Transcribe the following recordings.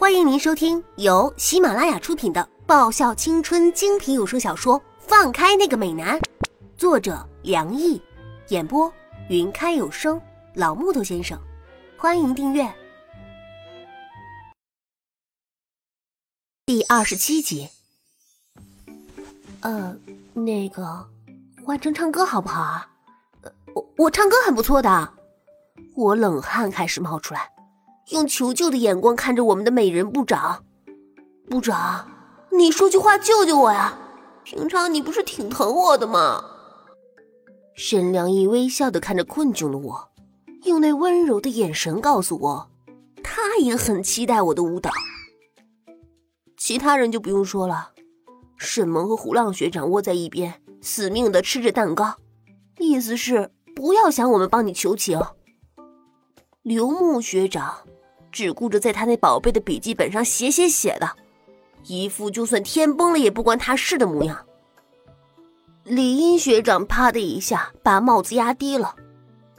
欢迎您收听由喜马拉雅出品的爆笑青春精品有声小说《放开那个美男》，作者梁毅，演播云开有声老木头先生。欢迎订阅第二十七集。呃，那个换成唱歌好不好啊？我我唱歌很不错的。我冷汗开始冒出来。用求救的眼光看着我们的美人部长，部长，你说句话救救我呀！平常你不是挺疼我的吗？沈良义微笑的看着困窘的我，用那温柔的眼神告诉我，他也很期待我的舞蹈。其他人就不用说了，沈萌和胡浪学长窝在一边，死命的吃着蛋糕，意思是不要想我们帮你求情。刘牧学长。只顾着在他那宝贝的笔记本上写写写的，一副就算天崩了也不关他事的模样。李英学长啪的一下把帽子压低了，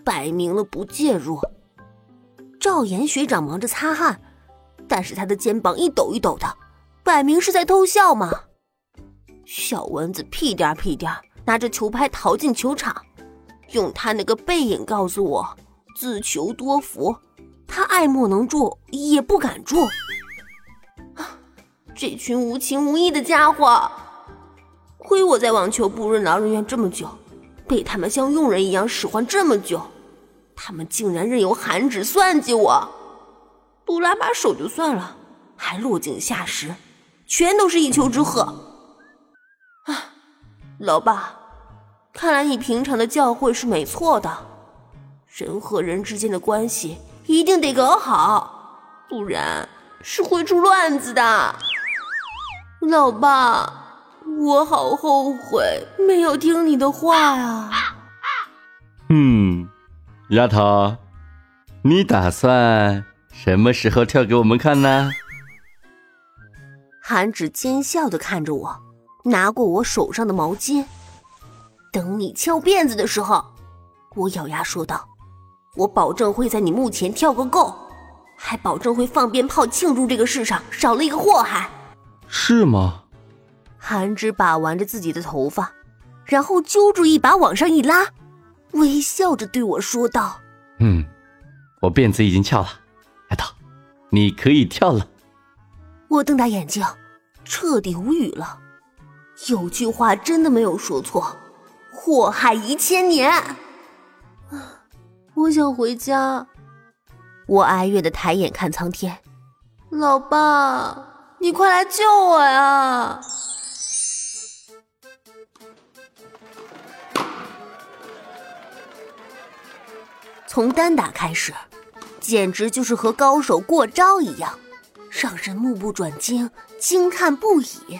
摆明了不介入。赵岩学长忙着擦汗，但是他的肩膀一抖一抖的，摆明是在偷笑嘛。小蚊子屁颠屁颠拿着球拍逃进球场，用他那个背影告诉我自求多福。他爱莫能助，也不敢助。啊这群无情无义的家伙，亏我在网球部任劳任怨这么久，被他们像佣人一样使唤这么久，他们竟然任由韩芷算计我，不拉把手就算了，还落井下石，全都是一丘之貉。啊，老爸，看来你平常的教诲是没错的，人和人之间的关系。一定得搞好，不然是会出乱子的。老爸，我好后悔没有听你的话啊。嗯，丫头，你打算什么时候跳给我们看呢？韩芷奸笑的看着我，拿过我手上的毛巾。等你翘辫子的时候，我咬牙说道。我保证会在你墓前跳个够，还保证会放鞭炮庆祝这个世上少了一个祸害。是吗？韩芝把玩着自己的头发，然后揪住一把往上一拉，微笑着对我说道：“嗯，我辫子已经翘了，丫头，你可以跳了。”我瞪大眼睛，彻底无语了。有句话真的没有说错，祸害一千年。我想回家，我哀怨的抬眼看苍天，老爸，你快来救我呀！从单打开始，简直就是和高手过招一样，让人目不转睛，惊叹不已。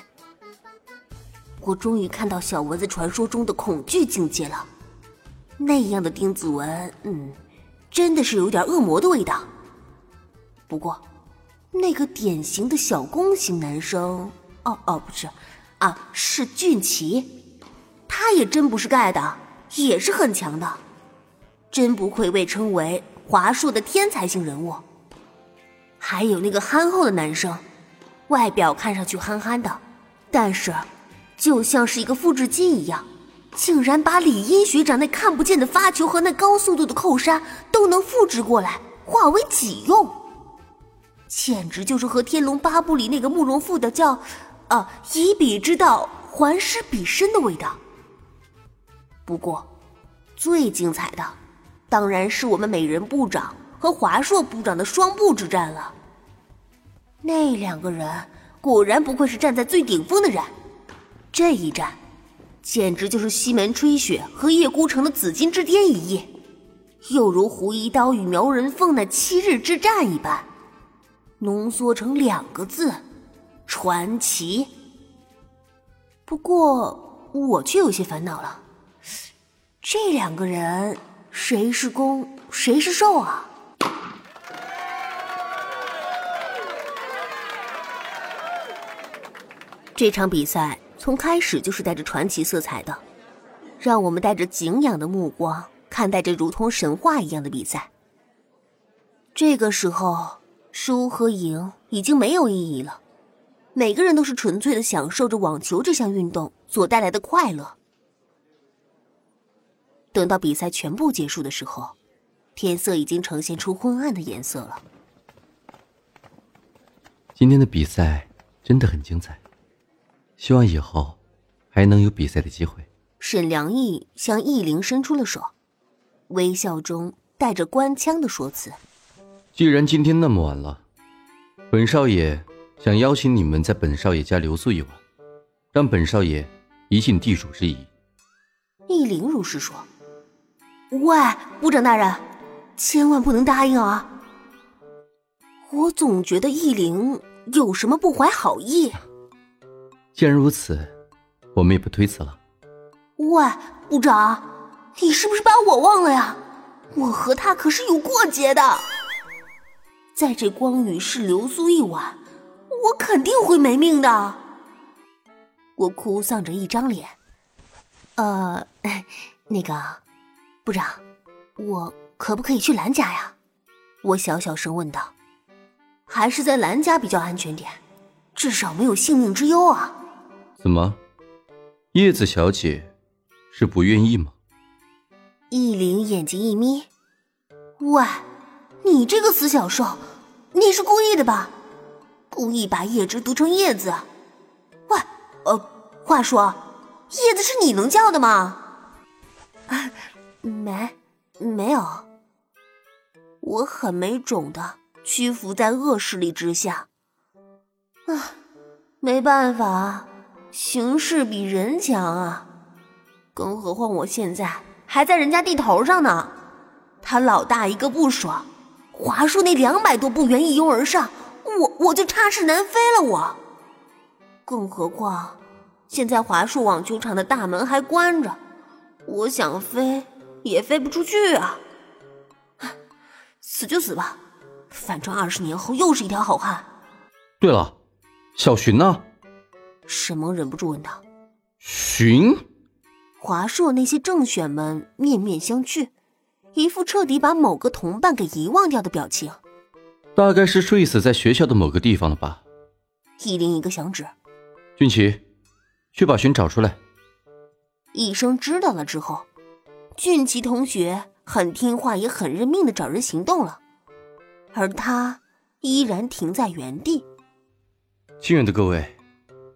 我终于看到小蚊子传说中的恐惧境界了。那样的丁子文，嗯，真的是有点恶魔的味道。不过，那个典型的小攻型男生，哦哦，不是，啊，是俊奇，他也真不是盖的，也是很强的，真不愧被称为华硕的天才型人物。还有那个憨厚的男生，外表看上去憨憨的，但是就像是一个复制机一样。竟然把李英学长那看不见的发球和那高速度的扣杀都能复制过来，化为己用，简直就是和《天龙八部》里那个慕容复的叫“啊以彼之道还施彼身”的味道。不过，最精彩的当然是我们美人部长和华硕部长的双部之战了。那两个人果然不愧是站在最顶峰的人，这一战。简直就是西门吹雪和叶孤城的紫金之巅一役，又如胡一刀与苗人凤那七日之战一般，浓缩成两个字：传奇。不过我却有些烦恼了，这两个人谁是攻谁是受啊？这场比赛。从开始就是带着传奇色彩的，让我们带着敬仰的目光看待这如同神话一样的比赛。这个时候，输和赢已经没有意义了，每个人都是纯粹的享受着网球这项运动所带来的快乐。等到比赛全部结束的时候，天色已经呈现出昏暗的颜色了。今天的比赛真的很精彩，希望以后还能有比赛的机会。沈良义向易灵伸出了手，微笑中带着官腔的说辞。既然今天那么晚了，本少爷想邀请你们在本少爷家留宿一晚，让本少爷一尽地主之谊。易灵如是说：“喂，部长大人，千万不能答应啊！我总觉得易灵有什么不怀好意。”既然如此，我们也不推辞了。喂，部长，你是不是把我忘了呀？我和他可是有过节的。在这光宇市留宿一晚，我肯定会没命的。我哭丧着一张脸。呃，那个部长，我可不可以去兰家呀？我小小声问道。还是在兰家比较安全点，至少没有性命之忧啊。怎么，叶子小姐是不愿意吗？易灵眼睛一眯，喂。你这个死小兽，你是故意的吧？故意把叶芝读成叶子？喂，呃，话说，叶子是你能叫的吗？啊，没，没有。我很没种的屈服在恶势力之下。啊，没办法，形势比人强啊。更何况我现在还在人家地头上呢，他老大一个不爽。华硕那两百多步员一拥而上，我我就插翅难飞了。我，更何况现在华硕网球场的大门还关着，我想飞也飞不出去啊！死就死吧，反正二十年后又是一条好汉。对了，小寻呢？沈萌忍不住问道。寻？华硕那些正选们面面相觑。一副彻底把某个同伴给遗忘掉的表情，大概是睡死在学校的某个地方了吧。一铃一个响指，俊奇，去把寻找出来。一声知道了之后，俊奇同学很听话也很认命的找人行动了，而他依然停在原地。亲爱的各位，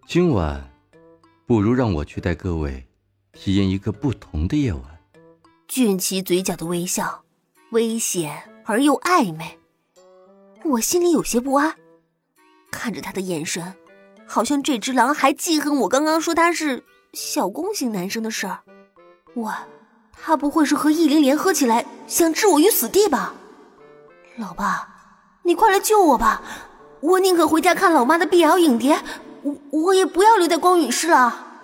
今晚不如让我去带各位体验一个不同的夜晚。俊奇嘴角的微笑，危险而又暧昧，我心里有些不安。看着他的眼神，好像这只狼还记恨我刚刚说他是小攻型男生的事儿。喂，他不会是和易灵联合起来想置我于死地吧？老爸，你快来救我吧！我宁可回家看老妈的 BL 影碟，我我也不要留在光允市了。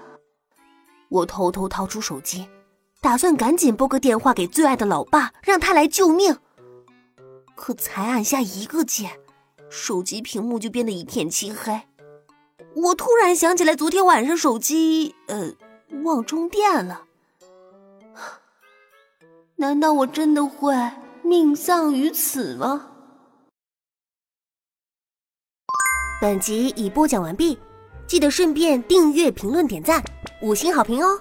我偷偷掏出手机。打算赶紧拨个电话给最爱的老爸，让他来救命。可才按下一个键，手机屏幕就变得一片漆黑。我突然想起来，昨天晚上手机呃忘充电了。难道我真的会命丧于此吗？本集已播讲完毕，记得顺便订阅、评论、点赞、五星好评哦！